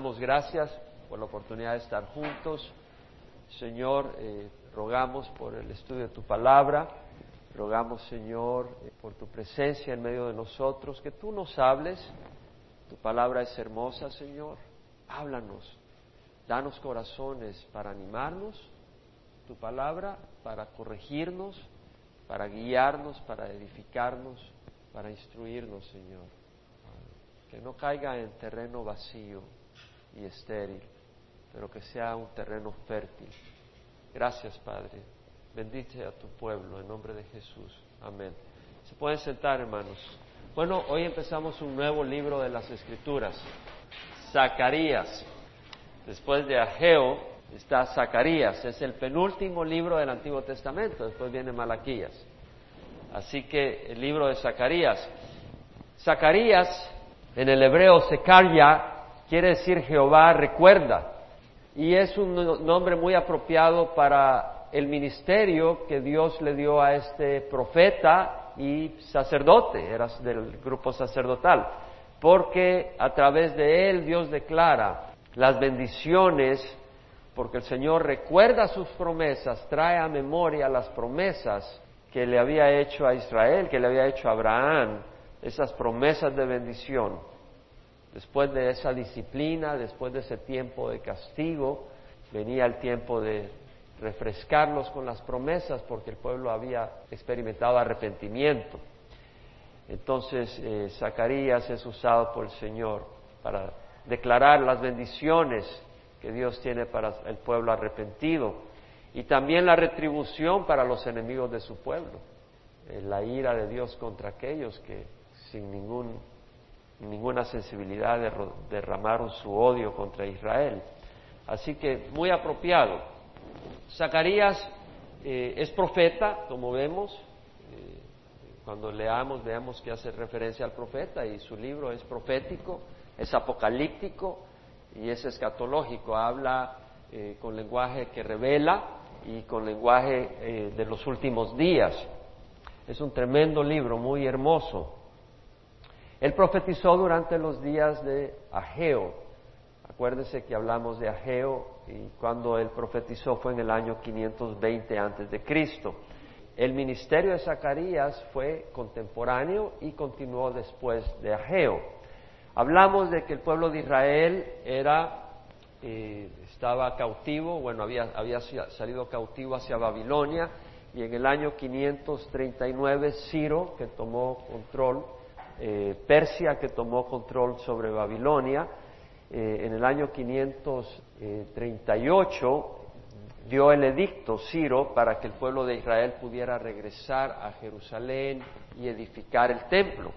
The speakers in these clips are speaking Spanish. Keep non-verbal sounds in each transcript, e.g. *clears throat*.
Damos gracias por la oportunidad de estar juntos. Señor, eh, rogamos por el estudio de tu palabra, rogamos, Señor, eh, por tu presencia en medio de nosotros, que tú nos hables. Tu palabra es hermosa, Señor. Háblanos, danos corazones para animarnos, tu palabra para corregirnos, para guiarnos, para edificarnos, para instruirnos, Señor. Que no caiga en terreno vacío y estéril, pero que sea un terreno fértil. Gracias, Padre. Bendice a tu pueblo en nombre de Jesús. Amén. Se pueden sentar, hermanos. Bueno, hoy empezamos un nuevo libro de las Escrituras, Zacarías. Después de Ageo está Zacarías, es el penúltimo libro del Antiguo Testamento, después viene Malaquías. Así que el libro de Zacarías. Zacarías, en el hebreo Secaria, quiere decir Jehová recuerda. Y es un nombre muy apropiado para el ministerio que Dios le dio a este profeta y sacerdote, era del grupo sacerdotal, porque a través de él Dios declara las bendiciones, porque el Señor recuerda sus promesas, trae a memoria las promesas que le había hecho a Israel, que le había hecho a Abraham, esas promesas de bendición. Después de esa disciplina, después de ese tiempo de castigo, venía el tiempo de refrescarlos con las promesas porque el pueblo había experimentado arrepentimiento. Entonces, eh, Zacarías es usado por el Señor para declarar las bendiciones que Dios tiene para el pueblo arrepentido y también la retribución para los enemigos de su pueblo, eh, la ira de Dios contra aquellos que sin ningún ninguna sensibilidad derramaron su odio contra Israel. Así que muy apropiado. Zacarías eh, es profeta, como vemos. Eh, cuando leamos, veamos que hace referencia al profeta y su libro es profético, es apocalíptico y es escatológico. Habla eh, con lenguaje que revela y con lenguaje de los últimos días. Es un tremendo libro, muy hermoso. Él profetizó durante los días de Ageo. Acuérdense que hablamos de Ageo y cuando él profetizó fue en el año 520 antes de Cristo. El ministerio de Zacarías fue contemporáneo y continuó después de Ageo. Hablamos de que el pueblo de Israel era eh, estaba cautivo, bueno, había, había salido cautivo hacia Babilonia y en el año 539 Ciro, que tomó control eh, Persia que tomó control sobre Babilonia. Eh, en el año 538 dio el edicto Ciro para que el pueblo de Israel pudiera regresar a Jerusalén y edificar el templo.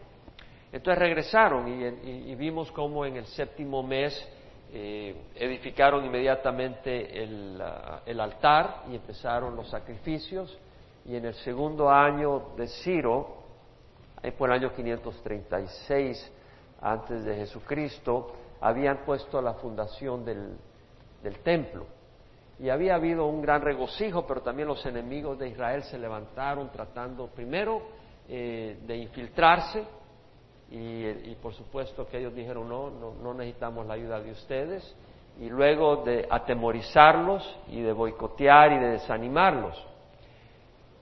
Entonces regresaron y, vimos cómo en el séptimo mes eh, edificaron inmediatamente el, el, altar y empezaron los sacrificios. Y en el segundo año de Ciro, por el año 536 antes de Jesucristo, habían puesto la fundación del, templo. Y había habido un gran regocijo, pero también los enemigos de Israel se levantaron tratando primero eh, de infiltrarse y, por supuesto que ellos dijeron no, no, no necesitamos la ayuda de ustedes y luego de atemorizarlos y de boicotear y de desanimarlos.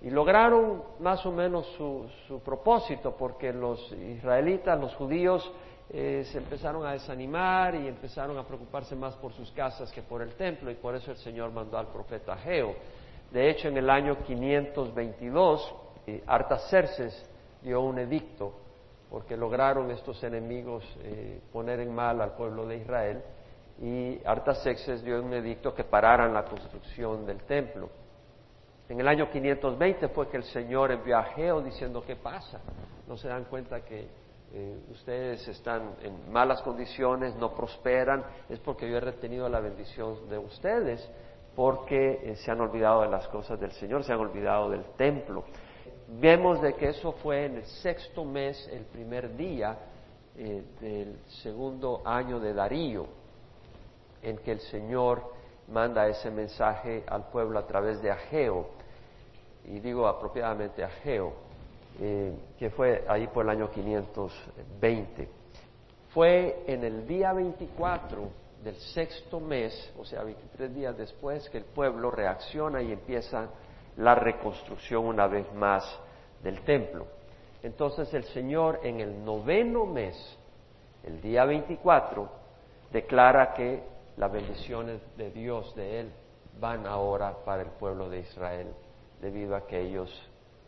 Y lograron más o menos su, propósito, porque los israelitas, los judíos, eh, se empezaron a desanimar y empezaron a preocuparse más por sus casas que por el templo, y por eso el Señor mandó al profeta Geo. De hecho, en el año 522, eh, Artaxerxes dio un edicto, porque lograron estos enemigos eh, poner en mal al pueblo de Israel, y Artaxerxes dio un edicto que pararan la construcción del templo. En el año 520 fue que el Señor envió a Geo diciendo, ¿qué pasa? ¿No se dan cuenta que eh, ustedes están en malas condiciones, no prosperan? Es porque yo he retenido la bendición de ustedes, porque eh, se han olvidado de las cosas del Señor, se han olvidado del templo. Vemos de que eso fue en el sexto mes, el primer día eh, del segundo año de Darío, en que el Señor manda ese mensaje al pueblo a través de Ageo y digo apropiadamente Ageo, eh, que fue ahí por el año 520. Fue en el día 24 del sexto mes, o sea, 23 días después, que el pueblo reacciona y empieza la reconstrucción una vez más del templo. Entonces el Señor en el noveno mes, el día 24, declara que las bendiciones de Dios de Él van ahora para el pueblo de Israel, debido a que ellos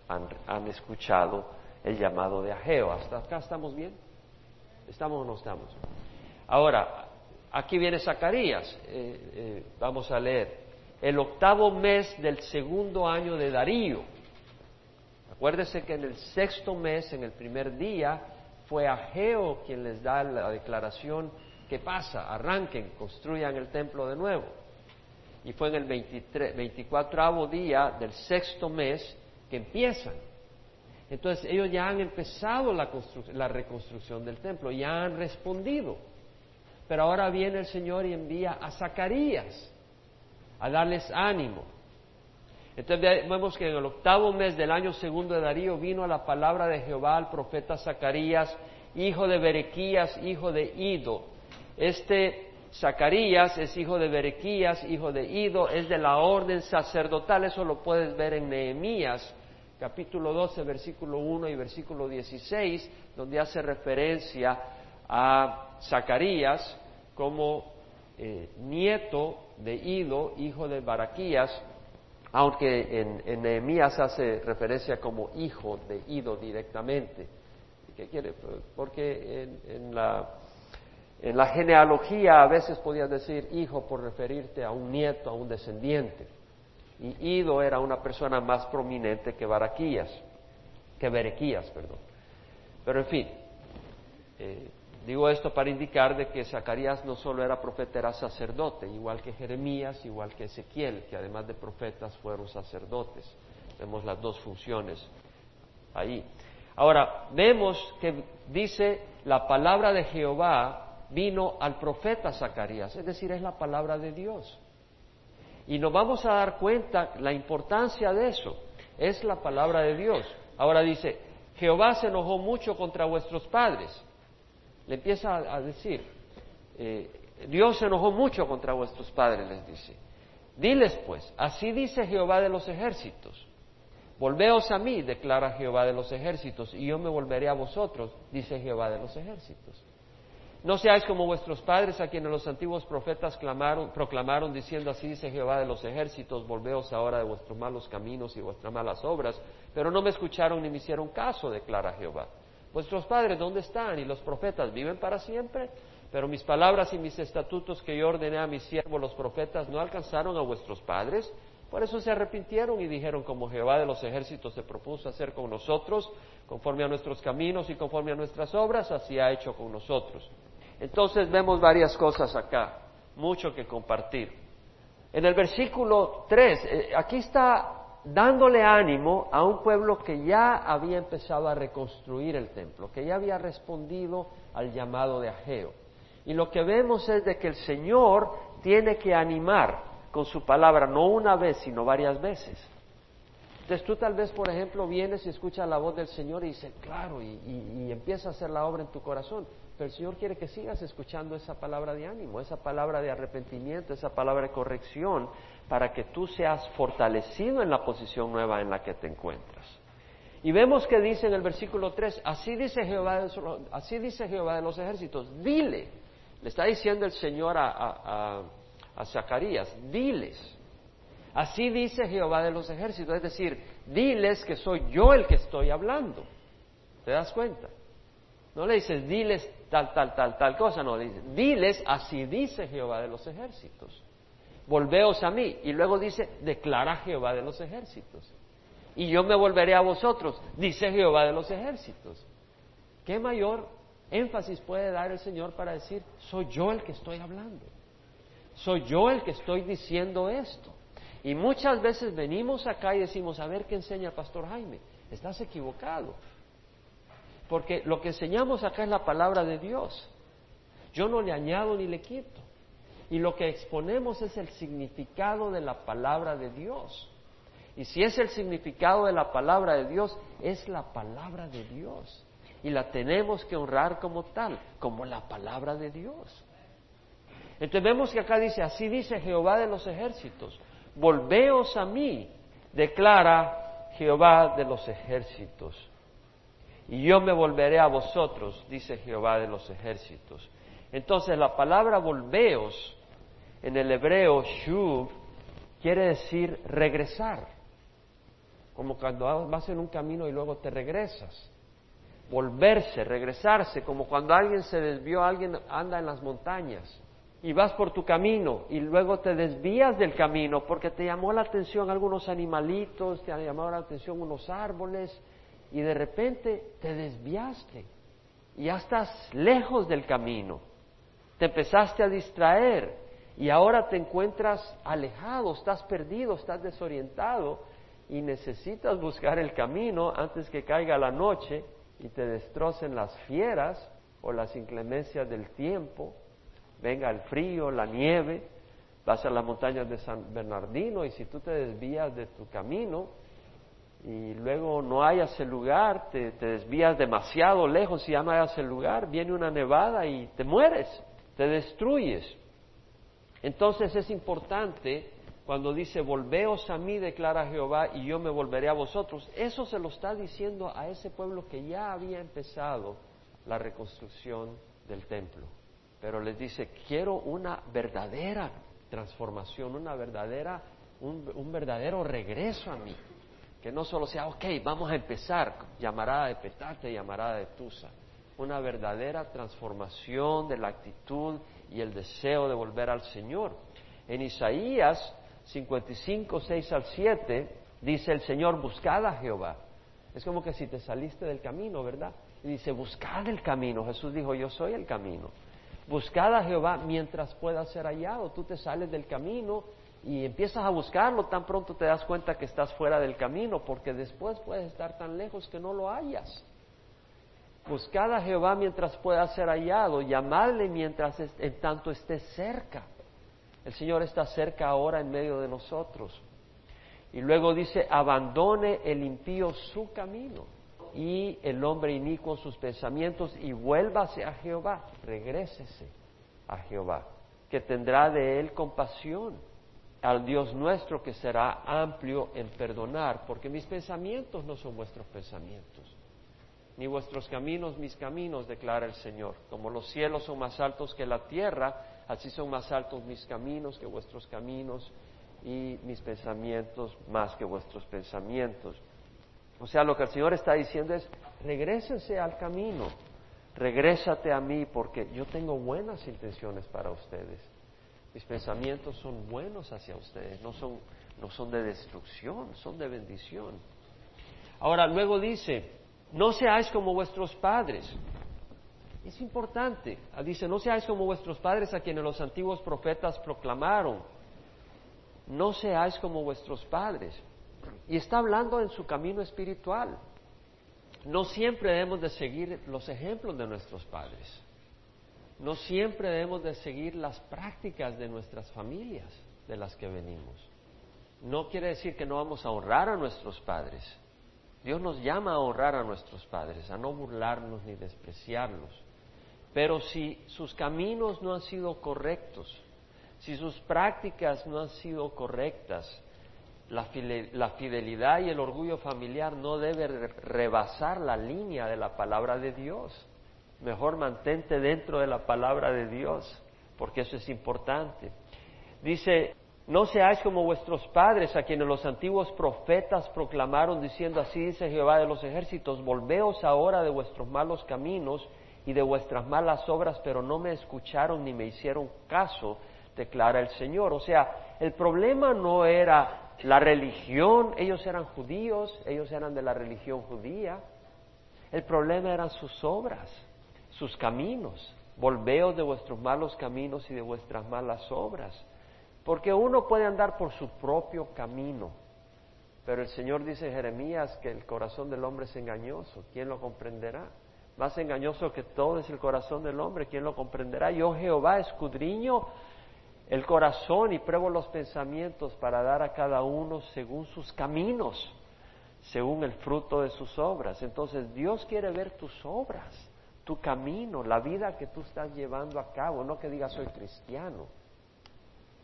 han, escuchado el llamado de Ageo. ¿Hasta acá estamos bien? ¿Estamos o no estamos? Ahora, aquí viene Zacarías, eh, eh, vamos a leer, el octavo mes del segundo año de Darío. Acuérdese que en el sexto mes, en el primer día, fue Ageo quien les da la declaración que pasa, arranquen, construyan el templo de nuevo. Y fue en el 23, 24 día del sexto mes que empiezan. Entonces ellos ya han empezado la, la reconstrucción del templo, ya han respondido. Pero ahora viene el Señor y envía a Zacarías a darles ánimo. Entonces vemos que en el octavo mes del año segundo de Darío vino la palabra de Jehová al profeta Zacarías, hijo de Berequías, hijo de Ido. Este Zacarías es hijo de Berequías, hijo de Ido, es de la orden sacerdotal, eso lo puedes ver en Nehemías capítulo 12, versículo 1 y versículo 16, donde hace referencia a Zacarías como eh, nieto de Ido, hijo de Baraquías, aunque en, Nehemías hace referencia como hijo de Ido directamente. ¿Qué quiere? Porque en, la, en la genealogía a veces podías decir hijo por referirte a un nieto, a un descendiente. Y Ido era una persona más prominente que Baraquías, que Berequías, perdón. Pero en fin, eh, digo esto para indicar de que Zacarías no solo era profeta, era sacerdote, igual que Jeremías, igual que Ezequiel, que además de profetas fueron sacerdotes. Vemos las dos funciones ahí. Ahora, vemos que dice la palabra de Jehová vino al profeta Zacarías, es decir, es la palabra de Dios. Y nos vamos a dar cuenta la importancia de eso. Es la palabra de Dios. Ahora dice, Jehová se enojó mucho contra vuestros padres. Le empieza a, decir, eh, Dios se enojó mucho contra vuestros padres, les dice. Diles pues, así dice Jehová de los ejércitos. Volveos a mí, declara Jehová de los ejércitos, y yo me volveré a vosotros, dice Jehová de los ejércitos. No seáis como vuestros padres a quienes los antiguos profetas proclamaron diciendo así dice Jehová de los ejércitos, volveos ahora de vuestros malos caminos y vuestras malas obras, pero no me escucharon ni me hicieron caso, declara Jehová. Vuestros padres, ¿dónde están? Y los profetas viven para siempre, pero mis palabras y mis estatutos que yo ordené a mis siervos los profetas no alcanzaron a vuestros padres, por eso se arrepintieron y dijeron, como Jehová de los ejércitos se propuso hacer con nosotros, conforme a nuestros caminos y conforme a nuestras obras, así ha hecho con nosotros. Entonces vemos varias cosas acá, mucho que compartir. En el versículo 3, eh, aquí está dándole ánimo a un pueblo que ya había empezado a reconstruir el templo, que ya había respondido al llamado de Ageo. Y lo que vemos es de que el Señor tiene que animar con su palabra, no una vez, sino varias veces. Entonces tú tal vez, por ejemplo, vienes y escuchas la voz del Señor y dices, claro, y, y empieza a hacer la obra en tu corazón. Pero el Señor quiere que sigas escuchando esa palabra de ánimo, esa palabra de arrepentimiento, esa palabra de corrección, para que tú seas fortalecido en la posición nueva en la que te encuentras. Y vemos que dice en el versículo 3, así dice Jehová de, así dice Jehová de los ejércitos, dile, le está diciendo el Señor a, Zacarías, diles, así dice Jehová de los ejércitos, es decir, diles que soy yo el que estoy hablando. ¿Te das cuenta? No le dices, diles tal, tal, tal, tal cosa, no, le dices, diles, así dice Jehová de los ejércitos. Volveos a mí. Y luego dice, declara Jehová de los ejércitos. Y yo me volveré a vosotros, dice Jehová de los ejércitos. ¿Qué mayor énfasis puede dar el Señor para decir, soy yo el que estoy hablando? Soy yo el que estoy diciendo esto. Y muchas veces venimos acá y decimos, a ver qué enseña el pastor Jaime. Estás equivocado porque lo que enseñamos acá es la palabra de Dios. Yo no le añado ni le quito. Y lo que exponemos es el significado de la palabra de Dios. Y si es el significado de la palabra de Dios, es la palabra de Dios. Y la tenemos que honrar como tal, como la palabra de Dios. Entonces vemos que acá dice, así dice Jehová de los ejércitos, volveos a mí, declara Jehová de los ejércitos, y yo me volveré a vosotros, dice Jehová de los ejércitos. Entonces la palabra volveos en el hebreo shuv quiere decir regresar, como cuando vas en un camino y luego te regresas. Volverse, regresarse, como cuando alguien se desvió, alguien anda en las montañas y vas por tu camino y luego te desvías del camino porque te llamó la atención algunos animalitos, te llamado la atención unos árboles y de repente te desviaste y ya estás lejos del camino. Te empezaste a distraer y ahora te encuentras alejado, estás perdido, estás desorientado y necesitas buscar el camino antes que caiga la noche y te destrocen las fieras o las inclemencias del tiempo, venga el frío, la nieve, vas a las montañas de San Bernardino y si tú te desvías de tu camino y luego no hayas el lugar, te, te desvías demasiado lejos y ya no hayas el lugar, viene una nevada y te mueres te destruyes. Entonces es importante cuando dice, volveos a mí, declara Jehová, y yo me volveré a vosotros. Eso se lo está diciendo a ese pueblo que ya había empezado la reconstrucción del templo. Pero les dice, quiero una verdadera transformación, una verdadera, un, un verdadero regreso a mí. Que no solo sea, ok, vamos a empezar, llamará de petate, llamará de tusa una verdadera transformación de la actitud y el deseo de volver al Señor. En Isaías 55, 6 al 7, dice el Señor, buscad a Jehová. Es como que si te saliste del camino, ¿verdad? Y dice, buscad el camino. Jesús dijo, yo soy el camino. Buscad a Jehová mientras pueda ser hallado. Tú te sales del camino y empiezas a buscarlo, tan pronto te das cuenta que estás fuera del camino, porque después puedes estar tan lejos que no lo hayas. Buscad a Jehová mientras pueda ser hallado, llamadle mientras en tanto esté cerca. El Señor está cerca ahora en medio de nosotros. Y luego dice, abandone el impío su camino y el hombre inicuo sus pensamientos y vuélvase a Jehová, regrésese a Jehová, que tendrá de él compasión, al Dios nuestro que será amplio en perdonar, porque mis pensamientos no son vuestros pensamientos ni vuestros caminos mis caminos, declara el Señor. Como los cielos son más altos que la tierra, así son más altos mis caminos que vuestros caminos y mis pensamientos más que vuestros pensamientos. O sea, lo que el Señor está diciendo es, regrésense al camino, regrésate a mí porque yo tengo buenas intenciones para ustedes. Mis pensamientos son buenos hacia ustedes, no son, no son de destrucción, son de bendición. Ahora, luego dice, no seáis como vuestros padres. Es importante. Ah, dice, no seáis como vuestros padres a quienes los antiguos profetas proclamaron. No seáis como vuestros padres. Y está hablando en su camino espiritual. No siempre debemos de seguir los ejemplos de nuestros padres. No siempre debemos de seguir las prácticas de nuestras familias de las que venimos. No quiere decir que no vamos a honrar a nuestros paddes Dios nos llama a honrar a nuestros padres, a no burlarnos ni despreciarlos. Pero si sus caminos no han sido correctos, si sus prácticas no han sido correctas, la, fidelidad y el orgullo familiar no debe rebasar la línea de la palabra de Dios. Mejor mantente dentro de la palabra de Dios, porque eso es importante. Dice no seáis como vuestros padres, a quienes los antiguos profetas proclamaron diciendo, así dice Jehová de los ejércitos, volveos ahora de vuestros malos caminos y de vuestras malas obras, pero no me escucharon ni me hicieron caso, declara el Señor. O sea, el problema no era la religión, ellos eran judíos, ellos eran de la religión judía, el problema eran sus obras, sus caminos. Volveos de vuestros malos caminos y de vuestras malas obras. Porque uno puede andar por su propio camino, pero el Señor dice en Jeremías que el corazón del hombre es engañoso. ¿Quién lo comprenderá? Más engañoso que todo es el corazón del hombre. ¿Quién lo comprenderá? Yo Jehová escudriño el corazón y pruebo los pensamientos para dar a cada uno según sus caminos, según el fruto de sus obras. Entonces Dios quiere ver tus obras, tu camino, la vida que tú estás llevando a cabo, no que digas soy cristiano.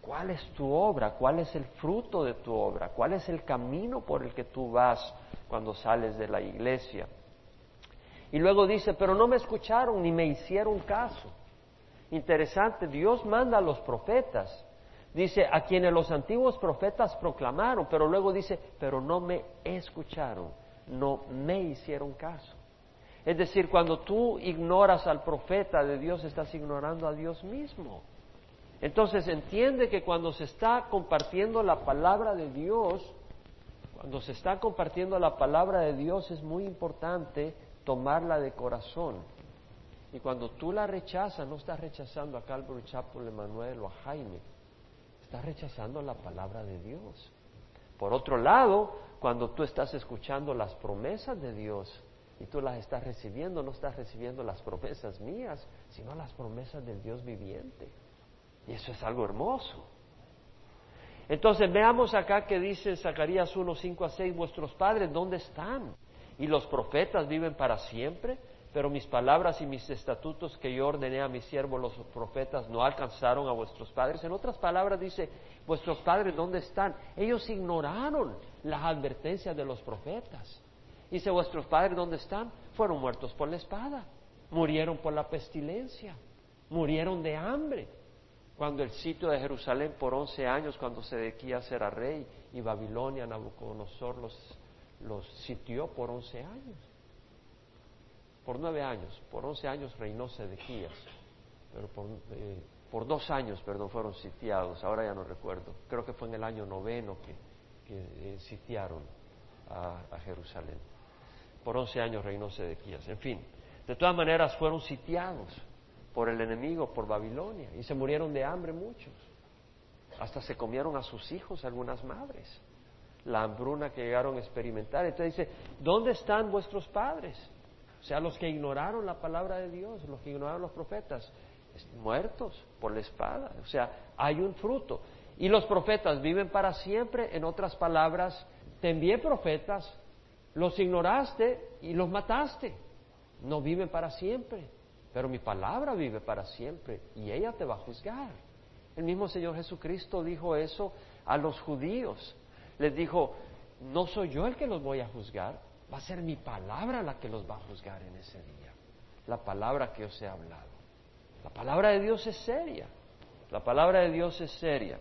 ¿Cuál es tu obra? ¿Cuál es el fruto de tu obra? ¿Cuál es el camino por el que tú vas cuando sales de la iglesia? Y luego dice, pero no me escucharon ni me hicieron caso. Interesante, Dios manda a los profetas. Dice, a quienes los antiguos profetas proclamaron, pero luego dice, pero no me escucharon, no me hicieron caso. Es decir, cuando tú ignoras al profeta de Dios, estás ignorando a Dios mismo. Entonces entiende que cuando se está compartiendo la palabra de Dios, cuando se está compartiendo la palabra de Dios es muy importante tomarla de corazón. Y cuando tú la rechazas, no estás rechazando a Calvary Chapel, Emanuel o a Jaime, estás rechazando la palabra de Dios. Por otro lado, cuando tú estás escuchando las promesas de Dios y tú las estás recibiendo, no estás recibiendo las promesas mías, sino las promesas del Dios viviente. Y eso es algo hermoso. Entonces veamos acá que dice Zacarías 1, 5 a 6, vuestros padres, ¿dónde están? Y los profetas viven para siempre, pero mis palabras y mis estatutos que yo ordené a mis siervos los profetas no alcanzaron a vuestros padres. En otras palabras dice, vuestros padres, ¿dónde están? Ellos ignoraron las advertencias de los profetas. Dice, vuestros padres, ¿dónde están? Fueron muertos por la espada, murieron por la pestilencia, murieron de hambre. Cuando el sitio de Jerusalén por once años, cuando Sedequías era rey y Babilonia, Nabucodonosor los, los sitió por once años. Por nueve años, por once años reinó Sedequías, pero por, eh, por dos años, perdón, fueron sitiados, ahora ya no recuerdo, creo que fue en el año noveno que, eh, sitiaron a Jerusalén. Por once años reinó Sedequías, en fin, de todas maneras fueron sitiados por el enemigo, por Babilonia, y se murieron de hambre muchos. Hasta se comieron a sus hijos algunas madres, la hambruna que llegaron a experimentar. Entonces dice, ¿dónde están vuestros padres? O sea, los que ignoraron la palabra de Dios, los que ignoraron los profetas, muertos por la espada. O sea, hay un fruto. Y los profetas viven para siempre, en otras palabras, te envié profetas, los ignoraste y los mataste. No viven para siempre pero mi palabra vive para siempre y ella te va a juzgar. El mismo Señor Jesucristo dijo eso a los judíos. Les dijo, no soy yo el que los voy a juzgar, va a ser mi palabra la que los va a juzgar en ese día. La palabra que os he hablado. La palabra de Dios es seria. La palabra de Dios es seria.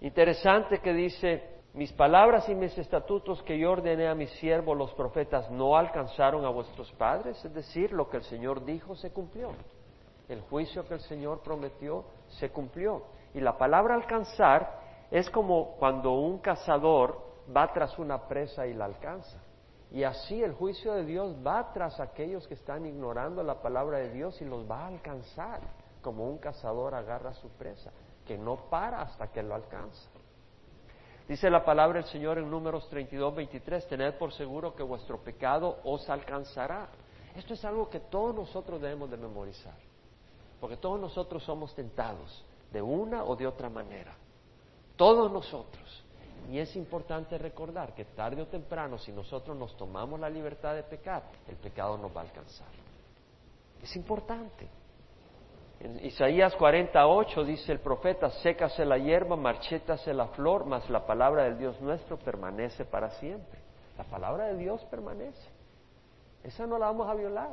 Interesante que dice, mis palabras y mis estatutos que yo ordené a mis siervos los profetas no alcanzaron a vuestros padres, es decir, lo que el Señor dijo se cumplió. El juicio que el Señor prometió se cumplió. Y la palabra alcanzar es como cuando un cazador va tras una presa y la alcanza. Y así el juicio de Dios va tras aquellos que están ignorando la palabra de Dios y los va a alcanzar, como un cazador agarra su presa, que no para hasta que lo alcanza. Dice la palabra del Señor en números 32, 23, tened por seguro que vuestro pecado os alcanzará. Esto es algo que todos nosotros debemos de memorizar, porque todos nosotros somos tentados de una o de otra manera. Todos nosotros. Y es importante recordar que tarde o temprano, si nosotros nos tomamos la libertad de pecar, el pecado nos va a alcanzar. Es importante. En Isaías 48 dice el profeta, sécase la hierba, marchétase la flor, mas la palabra del Dios nuestro permanece para siempre. La palabra de Dios permanece. Esa no la vamos a violar.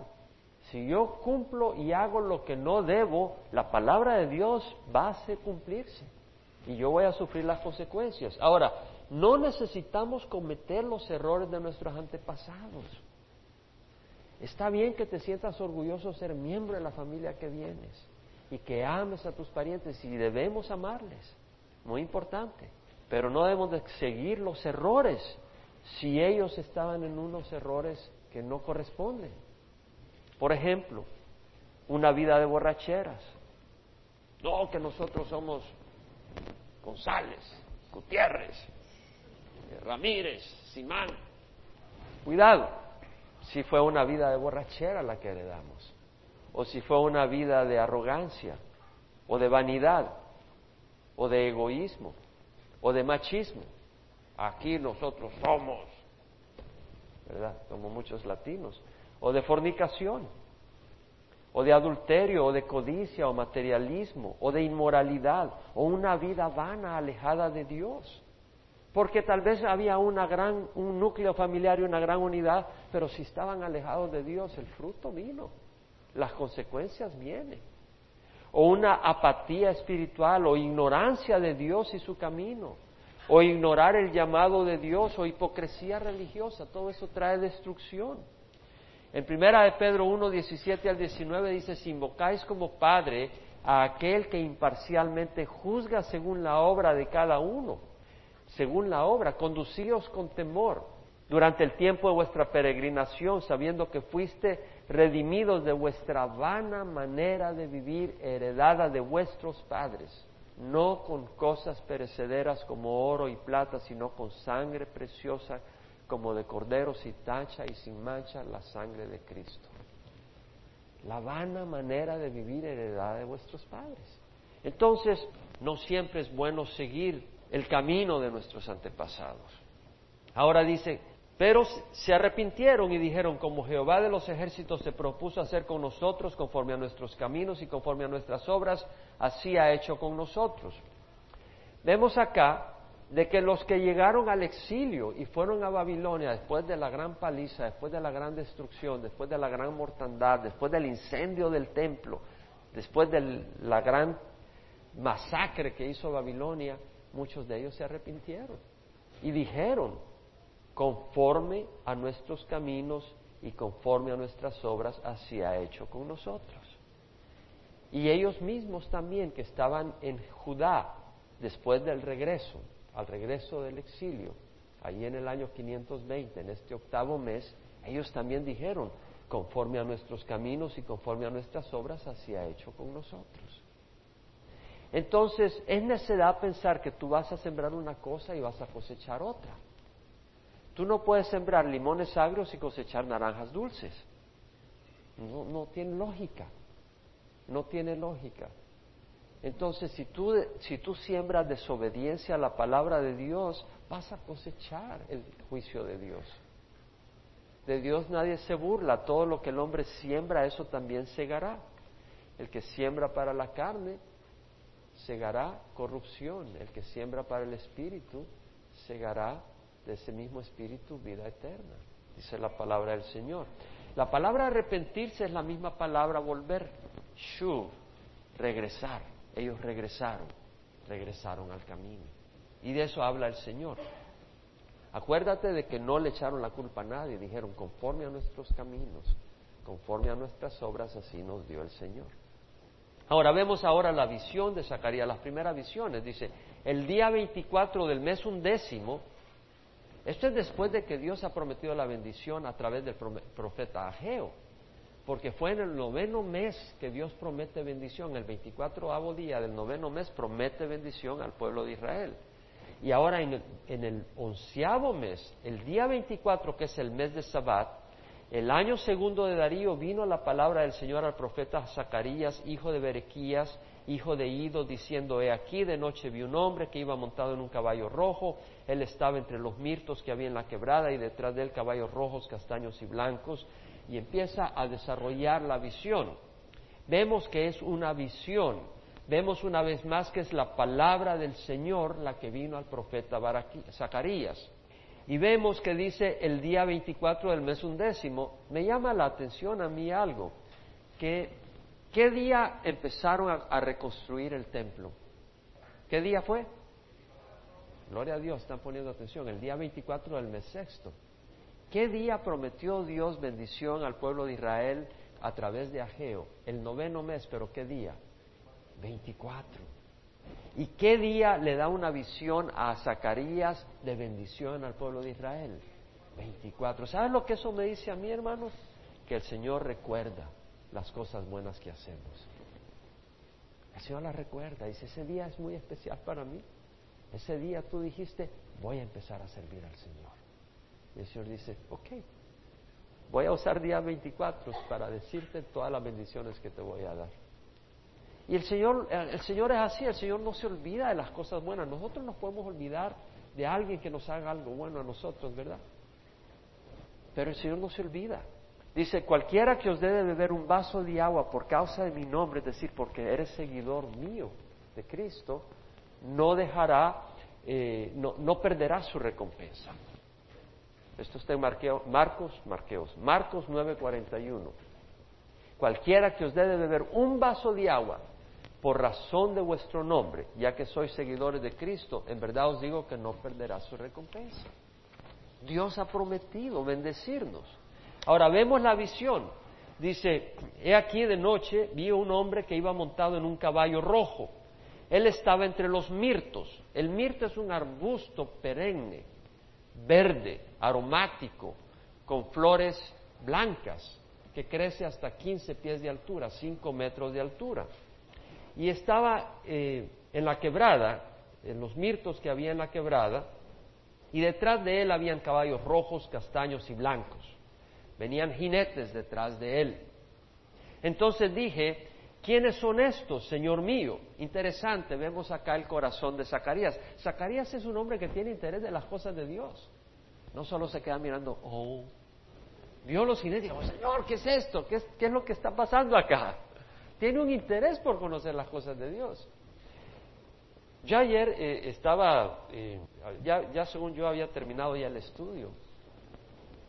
Si yo cumplo y hago lo que no debo, la palabra de Dios va a cumplirse y yo voy a sufrir las consecuencias. Ahora, no necesitamos cometer los errores de nuestros antepasados. Está bien que te sientas orgulloso de ser miembro de la familia que vienes y que ames a tus parientes y debemos amarles, muy importante, pero no debemos de seguir los errores si ellos estaban en unos errores que no corresponden. Por ejemplo, una vida de borracheras. No, que nosotros somos González, Gutiérrez, Ramírez, Simán. Cuidado, si fue una vida de borrachera la que heredamos o si fue una vida de arrogancia, o de vanidad, o de egoísmo, o de machismo. Aquí nosotros somos, ¿verdad? Como muchos latinos, o de fornicación. o de adulterio, o de codicia, o materialismo, o de inmoralidad, o una vida vana alejada de Dios. Porque tal vez había una gran, un núcleo familiar y una gran unidad, pero si estaban alejados de Dios, el fruto vino, las consecuencias vienen. O una apatía espiritual, o ignorancia de Dios y su camino, o ignorar el llamado de Dios, o hipocresía religiosa, todo eso trae destrucción. En primera de Pedro 1, 17 al 19 dice, si invocáis como Padre a aquel que imparcialmente juzga según la obra de cada uno, según la obra, conducíos con temor durante el tiempo de vuestra peregrinación, sabiendo que fuiste redimidos de vuestra vana manera de vivir heredada de vuestros padres, no con cosas perecederas como oro y plata, sino con sangre preciosa como de cordero sin tacha y sin mancha la sangre de Cristo. La vana manera de vivir heredada de vuestros padres. Entonces, no siempre es bueno seguir el camino de nuestros antepasados. Ahora dice, pero se arrepintieron y dijeron, como Jehová de los ejércitos se propuso hacer con nosotros conforme a nuestros caminos y conforme a nuestras obras, así ha hecho con nosotros. Vemos acá de que los que llegaron al exilio y fueron a Babilonia después de la gran paliza, después de la gran destrucción, después de la gran mortandad, después del incendio del templo, después de la gran masacre que hizo Babilonia, muchos de ellos se arrepintieron y dijeron, conforme a nuestros caminos y conforme a nuestras obras, así ha hecho con nosotros. Y ellos mismos también que estaban en Judá después del regreso, al regreso del exilio, allí en el año 520, en este octavo mes, ellos también dijeron, conforme a nuestros caminos y conforme a nuestras obras, así ha hecho con nosotros. Entonces, es necedad pensar que tú vas a sembrar una cosa y vas a cosechar otra. Tú no puedes sembrar limones agrios y cosechar naranjas dulces. No, no tiene lógica. No tiene lógica. Entonces, si tú, si tú siembras desobediencia a la palabra de Dios, vas a cosechar el juicio de Dios. De Dios nadie se burla, todo lo que el hombre siembra, eso también segará. El que siembra para la carne, segará corrupción. El que siembra para el espíritu, segará de ese mismo espíritu vida eterna. Dice la palabra del Señor. La palabra arrepentirse es la misma palabra volver, shuv, regresar ellos regresaron, regresaron al camino. Y de eso habla el Señor. Acuérdate de que no le echaron la culpa a nadie, dijeron, conforme a nuestros caminos, conforme a nuestras obras, así nos dio el Señor. Ahora vemos ahora la visión de Zacarías, las primeras visiones. Dice, el día 24 del mes undécimo, esto es después de que Dios ha prometido la bendición a través del profeta Ageo porque fue en el noveno mes que Dios promete bendición, el 24 día del noveno mes promete bendición al pueblo de Israel. Y ahora en el, onceavo mes, el día 24, que es el mes de Sabbat, el año segundo de Darío vino la palabra del Señor al profeta Zacarías, hijo de Berequías, hijo de Ido, diciendo, he aquí de noche vi un hombre que iba montado en un caballo rojo, él estaba entre los mirtos que había en la quebrada y detrás de él caballos rojos, castaños y blancos, y empieza a desarrollar la visión. Vemos que es una visión, vemos una vez más que es la palabra del Señor la que vino al profeta Zacarías. Y vemos que dice el día 24 del mes undécimo, me llama la atención a mí algo, que ¿qué día empezaron a, reconstruir el templo? ¿Qué día fue? Gloria a Dios, están poniendo atención, el día 24 del mes sexto. ¿Qué día prometió Dios bendición al pueblo de Israel a través de Ageo? El noveno mes, pero ¿qué día? 24. ¿Y qué día le da una visión a Zacarías de bendición al pueblo de Israel? 24. ¿Sabes lo que eso me dice a mí, hermanos? Que el Señor recuerda las cosas buenas que hacemos. El Señor las recuerda. Dice, ese día es muy especial para mí. Ese día tú dijiste, voy a empezar a servir al Señor. Y el Señor dice, ok, voy a usar día 24 para decirte todas las bendiciones que te voy a dar. Y el Señor, eh, el Señor es así, el Señor no se olvida de las cosas buenas. Nosotros nos podemos olvidar de alguien que nos haga algo bueno a nosotros, ¿verdad? Pero el Señor no se olvida. Dice, cualquiera que os dé de beber un vaso de agua por causa de mi nombre, es decir, porque eres seguidor mío de Cristo, no dejará, eh, no, no, perderá su recompensa. Esto está en Marcos, Marqueos, Marcos 9:41. Cualquiera que os dé de beber un vaso de agua por razón de vuestro nombre, ya que sois seguidores de Cristo, en verdad os digo que no perderá su recompensa. Dios ha prometido bendecirnos. Ahora vemos la visión. Dice, he aquí de noche vi un hombre que iba montado en un caballo rojo. Él estaba entre los mirtos. El mirto es un arbusto perenne, verde, aromático, con flores blancas, que crece hasta 15 pies de altura, 5 metros de altura. Y estaba eh, en la quebrada, en los mirtos que había en la quebrada, y detrás de él habían caballos rojos, castaños y blancos. Venían jinetes detrás de él. Entonces dije, ¿quiénes son estos, Señor mío? Interesante, vemos acá el corazón de Zacarías. Zacarías es un hombre que tiene interés de las cosas de Dios. No solo se queda mirando, oh, vio los jinetes y dijo, Señor, ¿qué es esto? ¿Qué es, lo que está pasando acá? Tiene un interés por conocer las cosas de Dios. Yo ayer eh, estaba, eh, ya, ya según yo había terminado ya el estudio,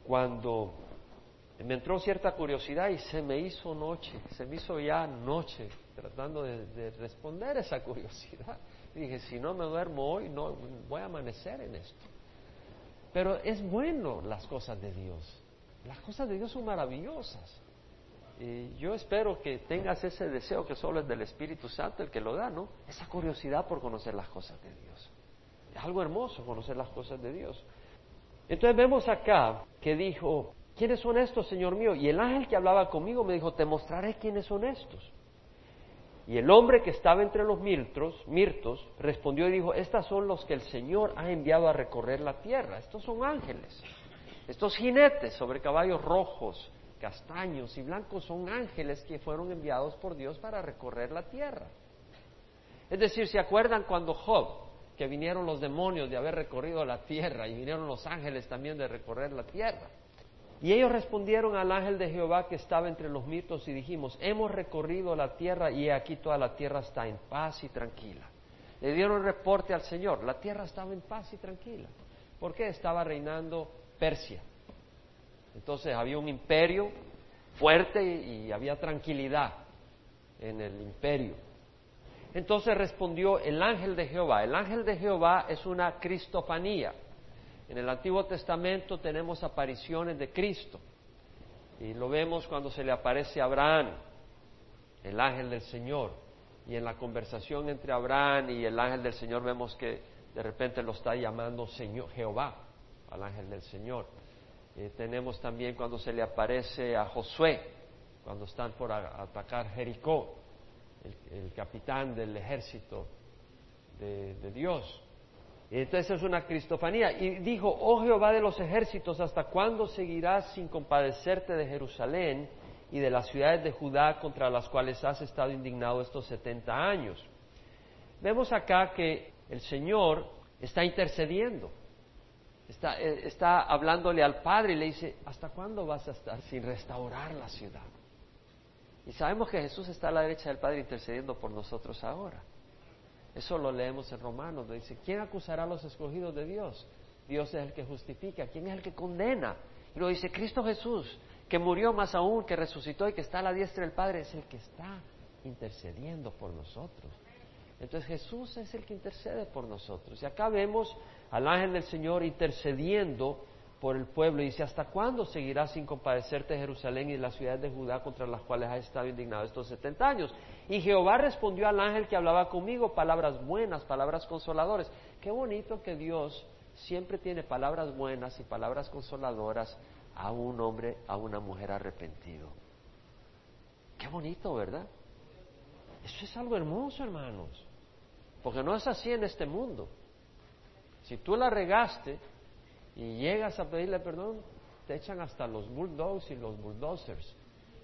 cuando me entró cierta curiosidad y se me hizo noche, se me hizo ya noche tratando de, responder esa *laughs* curiosidad. dije, si no me duermo hoy, no voy a amanecer en esto. Pero es bueno las cosas de Dios. Las cosas de Dios son maravillosas. Y yo espero que tengas ese deseo que solo es del Espíritu Santo el que lo da, ¿no? Esa curiosidad por conocer las cosas de Dios. Es algo hermoso conocer las cosas de Dios. Entonces vemos acá que dijo, ¿quiénes son estos, Señor mío? Y el ángel que hablaba conmigo me dijo, te mostraré quiénes son estos. Y el hombre que estaba entre los mirtos, mirtos respondió y dijo, estas son los que el Señor ha enviado a recorrer la tierra. Estos son ángeles. Estos jinetes sobre caballos rojos, castaños y blancos son ángeles que fueron enviados por Dios para recorrer la tierra. Es decir, ¿se acuerdan cuando Job, que vinieron los demonios de haber recorrido la tierra y vinieron los ángeles también de recorrer la tierra? Y ellos respondieron al ángel de Jehová que estaba entre los mitos y dijimos, hemos recorrido la tierra y aquí toda la tierra está en paz y tranquila. Le dieron reporte al Señor, la tierra estaba en paz y tranquila. ¿Por qué? Estaba reinando Persia. Entonces había un imperio fuerte y había tranquilidad en el imperio. Entonces respondió el ángel de Jehová. El ángel de Jehová es una cristofanía. En el Antiguo Testamento tenemos apariciones de Cristo. Y lo vemos cuando se le aparece a Abraham, el ángel del Señor. Y en la conversación entre Abraham y el ángel del Señor vemos que de repente lo está llamando Señor Jehová al ángel del Señor. Eh, tenemos también cuando se le aparece a Josué, cuando están por atacar Jericó, el, capitán del ejército de, de Dios. Entonces es una cristofanía. Y dijo, oh Jehová de los ejércitos, ¿hasta cuándo seguirás sin compadecerte de Jerusalén y de las ciudades de Judá contra las cuales has estado indignado estos setenta años? Vemos acá que el Señor está intercediendo. Eh, está, hablándole al Padre y le dice, ¿hasta cuándo vas a estar sin restaurar la ciudad? Y sabemos que Jesús está a la derecha del Padre intercediendo por nosotros ahora. Eso lo leemos en Romanos, dice, ¿quién acusará a los escogidos de Dios? Dios es el que justifica, ¿quién es el que condena? Y lo dice Cristo Jesús, que murió más aún, que resucitó y que está a la diestra del Padre, es el que está intercediendo por nosotros. Entonces Jesús es el que intercede por nosotros. Y acá vemos al ángel del Señor intercediendo por el pueblo y dice, ¿hasta cuándo seguirás sin compadecerte de Jerusalén y las ciudades de Judá contra las cuales has estado indignado estos setenta años? Y Jehová respondió al ángel que hablaba conmigo palabras buenas, palabras consoladoras. Qué bonito que Dios siempre tiene palabras buenas y palabras consoladoras a un hombre, a una mujer arrepentido. Qué bonito, ¿verdad? Eso es algo hermoso, hermanos. Porque no es así en este mundo. Si tú la regaste y llegas a pedirle perdón, te echan hasta los bulldogs y los bulldozers.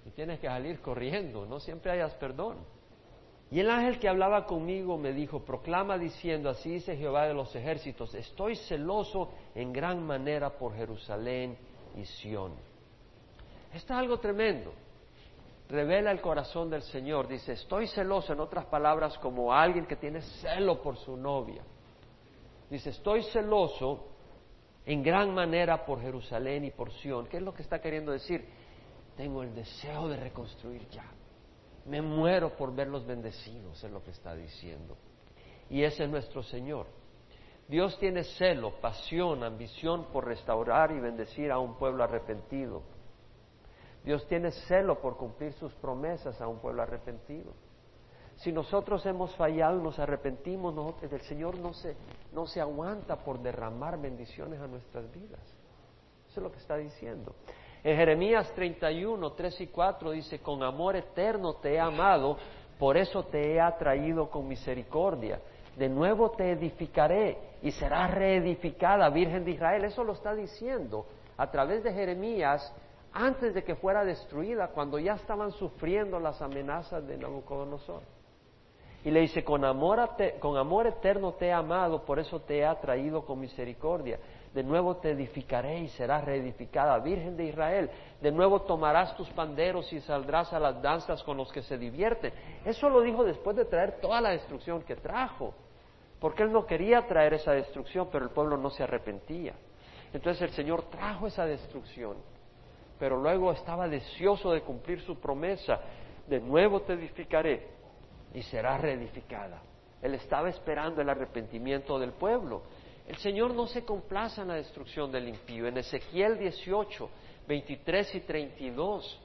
Y tienes que salir corriendo, no siempre hayas perdón. Y el ángel que hablaba conmigo me dijo, proclama diciendo, así dice Jehová de los ejércitos, estoy celoso en gran manera por Jerusalén y Sión. Esto es algo tremendo. Revela el corazón del Señor. Dice, estoy celoso, en otras palabras, como alguien que tiene celo por su novia. Dice, estoy celoso en gran manera por Jerusalén y por Sión. ¿Qué es lo que está queriendo decir? Tengo el deseo de reconstruir ya. Me muero por verlos bendecidos, es lo que está diciendo. Y ese es nuestro Señor. Dios tiene celo, pasión, ambición por restaurar y bendecir a un pueblo arrepentido. Dios tiene celo por cumplir sus promesas a un pueblo arrepentido. Si nosotros hemos fallado y nos arrepentimos, no, el Señor no se, no se aguanta por derramar bendiciones a nuestras vidas. Eso es lo que está diciendo. En Jeremías 31, 3 y 4 dice, con amor eterno te he amado, por eso te he atraído con misericordia. De nuevo te edificaré y serás reedificada, Virgen de Israel. Eso lo está diciendo a través de Jeremías antes de que fuera destruida, cuando ya estaban sufriendo las amenazas de Nabucodonosor. Y le dice, con amor, con amor eterno te he amado, por eso te he atraído con misericordia. De nuevo te edificaré y serás reedificada, Virgen de Israel. De nuevo tomarás tus panderos y saldrás a las danzas con los que se divierten. Eso lo dijo después de traer toda la destrucción que trajo. Porque él no quería traer esa destrucción, pero el pueblo no se arrepentía. Entonces el Señor trajo esa destrucción, pero luego estaba deseoso de cumplir su promesa. De nuevo te edificaré y será reedificada. Él estaba esperando el arrepentimiento del pueblo. El Señor no se complaza en la destrucción del impío. En Ezequiel 18, 23 y 32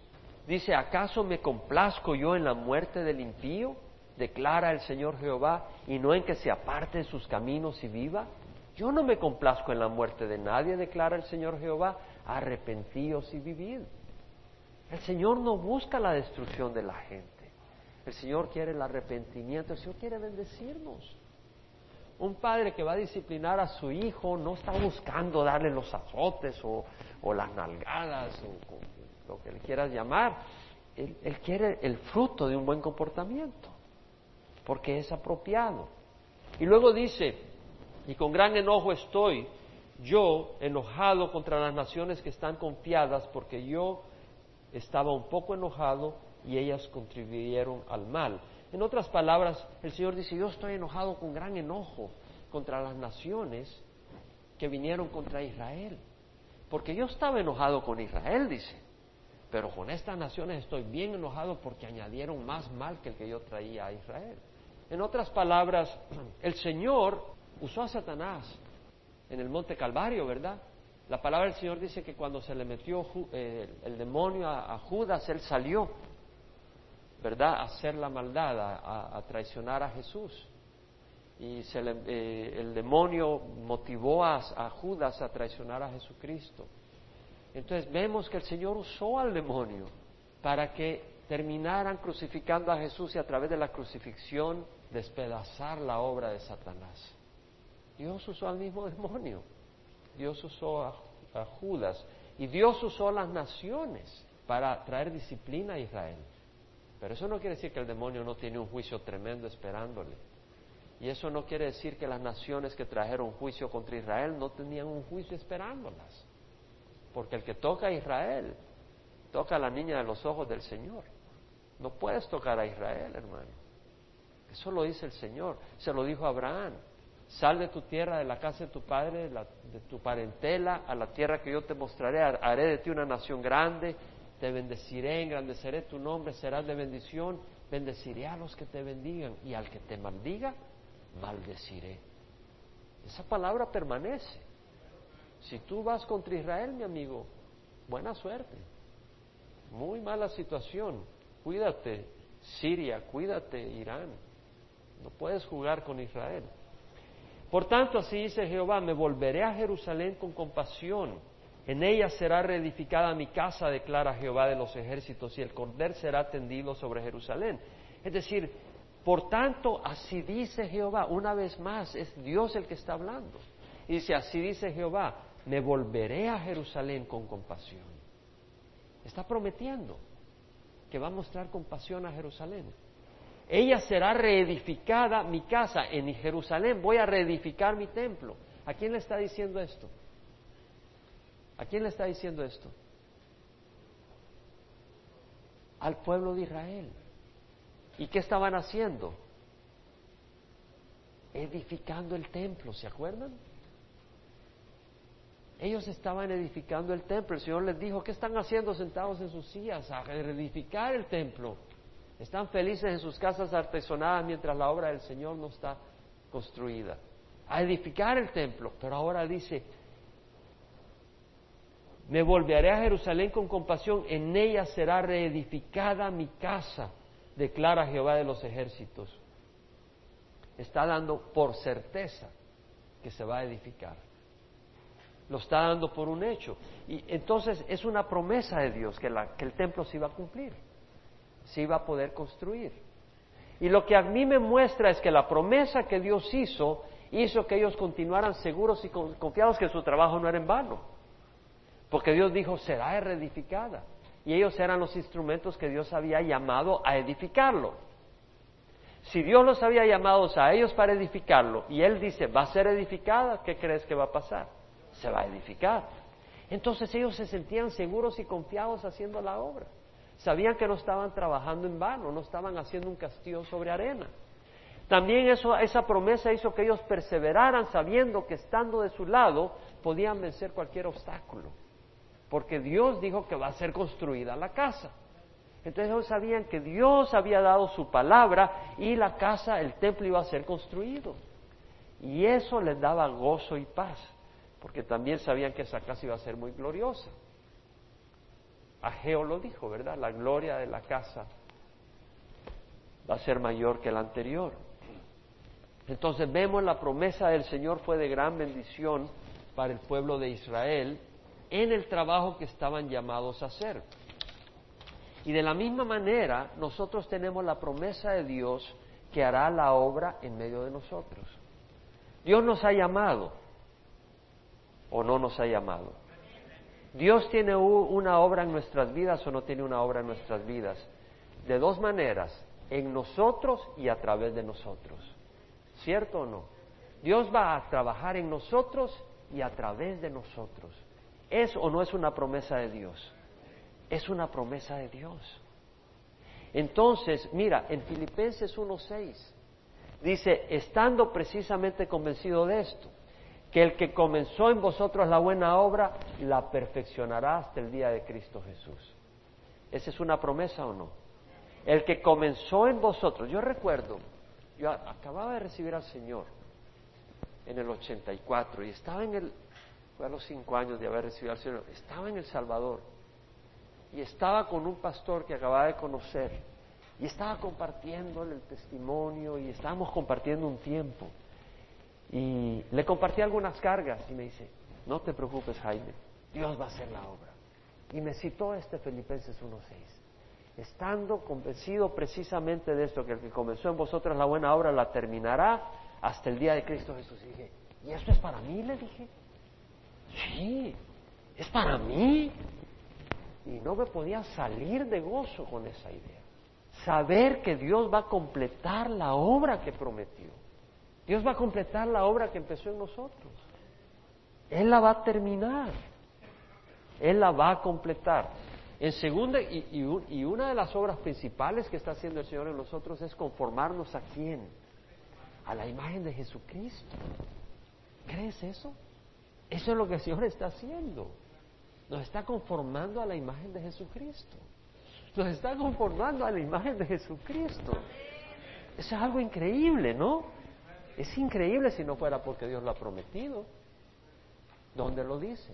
dice, ¿acaso me complazco yo en la muerte del impío? declara el Señor Jehová, y no en que se aparte de sus caminos y viva. Yo no me complazco en la muerte de nadie, declara el Señor Jehová, arrepentíos y vivid. El Señor no busca la destrucción de la gente. El Señor quiere el arrepentimiento, el Señor quiere bendecirnos. Un padre que va a disciplinar a su hijo no está buscando darle los azotes o, las nalgadas o, lo que le quieras llamar. Él, él quiere el fruto de un buen comportamiento porque es apropiado. Y luego dice, y con gran enojo estoy, yo enojado contra las naciones que están confiadas porque yo estaba un poco enojado y ellas contribuyeron al mal. En otras palabras, el Señor dice, yo estoy enojado con gran enojo contra las naciones que vinieron contra Israel. Porque yo estaba enojado con Israel, dice. Pero con estas naciones estoy bien enojado porque añadieron más mal que el que yo traía a Israel. En otras palabras, *clears throat* el Señor usó a Satanás en el monte Calvario, ¿verdad? La palabra del Señor dice que cuando se le metió eh, el demonio a Judas, él salió ¿verdad?, a hacer la maldad, a, traicionar a Jesús. Y se le, eh, el demonio motivó a, Judas a traicionar a Jesucristo. Entonces vemos que el Señor usó al demonio para que terminaran crucificando a Jesús y a través de la crucifixión despedazar la obra de Satanás. Dios usó al mismo demonio, Dios usó a, a Judas y Dios usó a las naciones para traer disciplina a Israel. Pero eso no quiere decir que el demonio no tiene un juicio tremendo esperándole. Y eso no quiere decir que las naciones que trajeron juicio contra Israel no tenían un juicio esperándolas. Porque el que toca a Israel, toca a la niña de los ojos del Señor. No puedes tocar a Israel, hermano. Eso lo dice el Señor. Se lo dijo a Abraham. Sal de tu tierra, de la casa de tu padre, de, la, de tu parentela, a la tierra que yo te mostraré. Haré de ti una nación grande te bendeciré, engrandeceré tu nombre, serás de bendición, bendeciré a los que te bendigan y al que te maldiga, maldeciré. Esa palabra permanece. Si tú vas contra Israel, mi amigo, buena suerte. Muy mala situación. Cuídate, Siria, cuídate, Irán. No puedes jugar con Israel. Por tanto, así dice Jehová, me volveré a Jerusalén con compasión en ella será reedificada mi casa, declara Jehová de los ejércitos, y el cordel será tendido sobre Jerusalén. Es decir, por tanto, así dice Jehová, una vez más, es Dios el que está hablando. Y dice, así dice Jehová, me volveré a Jerusalén con compasión. Está prometiendo que va a mostrar compasión a Jerusalén. Ella será reedificada mi casa en Jerusalén, voy a reedificar mi templo. ¿A quién le está diciendo esto? ¿A quién le está diciendo esto? Al pueblo de Israel. ¿Y qué estaban haciendo? Edificando el templo, ¿se acuerdan? Ellos estaban edificando el templo. El Señor les dijo, ¿qué están haciendo sentados en sus sillas? A edificar el templo. Están felices en sus casas artesonadas mientras la obra del Señor no está construida. A edificar el templo. Pero ahora dice, me volveré a Jerusalén con compasión, en ella será reedificada mi casa, declara Jehová de los ejércitos. Está dando por certeza que se va a edificar lo está dando por un hecho. Y entonces es una promesa de Dios que, que el templo se iba a cumplir, se iba a poder construir. Y lo que a mí me muestra es que la promesa que Dios hizo hizo que ellos continuaran seguros y confiados que su trabajo no era en vano. Porque Dios dijo, será reedificada. Y ellos eran los instrumentos que Dios había llamado a edificarlo. Si Dios los había llamado a ellos para edificarlo y Él dice, va a ser edificada, ¿qué crees que va a pasar? se va a edificar. Entonces ellos se sentían seguros y confiados haciendo la obra. Sabían que no estaban trabajando en vano, no estaban haciendo un castillo sobre arena. También eso, esa promesa hizo que ellos perseveraran sabiendo que estando de su lado podían vencer cualquier obstáculo. Porque Dios dijo que va a ser construida la casa. Entonces ellos sabían que Dios había dado su palabra y la casa, el templo iba a ser construido. Y eso les daba gozo y paz porque también sabían que esa casa iba a ser muy gloriosa. Ageo lo dijo, ¿verdad? La gloria de la casa va a ser mayor que la anterior. Entonces vemos la promesa del Señor fue de gran bendición para el pueblo de Israel en el trabajo que estaban llamados a hacer. Y de la misma manera, nosotros tenemos la promesa de Dios que hará la obra en medio de nosotros. Dios nos ha llamado o no nos ha llamado. Dios tiene una obra en nuestras vidas o no tiene una obra en nuestras vidas. De dos maneras, en nosotros y a través de nosotros. ¿Cierto o no? Dios va a trabajar en nosotros y a través de nosotros. ¿Es o no es una promesa de Dios? Es una promesa de Dios. Entonces, mira, en Filipenses 1.6 dice, estando precisamente convencido de esto, que el que comenzó en vosotros la buena obra la perfeccionará hasta el día de Cristo Jesús. ¿Esa es una promesa o no? El que comenzó en vosotros, yo recuerdo, yo acababa de recibir al Señor en el 84 y estaba en el, fue a los cinco años de haber recibido al Señor, estaba en El Salvador y estaba con un pastor que acababa de conocer y estaba compartiéndole el testimonio y estábamos compartiendo un tiempo. Y le compartí algunas cargas y me dice, no te preocupes Jaime, Dios va a hacer la obra. Y me citó este Filipenses 1.6, estando convencido precisamente de esto, que el que comenzó en vosotros la buena obra la terminará hasta el día de Cristo Jesús. Y dije, ¿y esto es para mí? Le dije, sí, es para mí. Y no me podía salir de gozo con esa idea. Saber que Dios va a completar la obra que prometió. Dios va a completar la obra que empezó en nosotros. Él la va a terminar. Él la va a completar. En segunda, y, una de las obras principales que está haciendo el Señor en nosotros es conformarnos a quién? A la imagen de Jesucristo. ¿Crees eso? Eso es lo que el Señor está haciendo. Nos está conformando a la imagen de Jesucristo. Nos está conformando a la imagen de Jesucristo. Eso es algo increíble, ¿no? Es increíble si no fuera porque Dios lo ha prometido. ¿Dónde lo dice?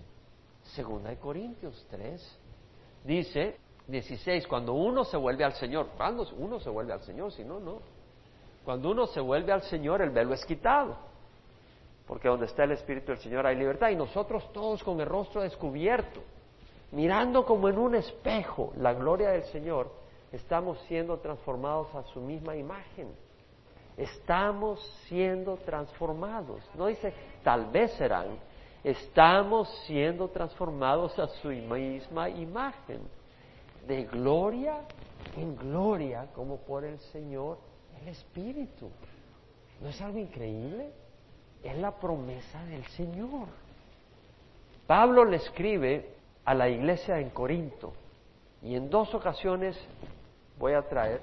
Segunda de Corintios 3. Dice 16, cuando uno se vuelve al Señor, cuando uno se vuelve al Señor, si no, no. Cuando uno se vuelve al Señor, el velo es quitado. Porque donde está el Espíritu del Señor hay libertad. Y nosotros todos con el rostro descubierto, mirando como en un espejo la gloria del Señor, estamos siendo transformados a su misma imagen. Estamos siendo transformados. No dice, tal vez serán. Estamos siendo transformados a su misma imagen. De gloria en gloria, como por el Señor el Espíritu. ¿No es algo increíble? Es la promesa del Señor. Pablo le escribe a la iglesia en Corinto y en dos ocasiones voy a traer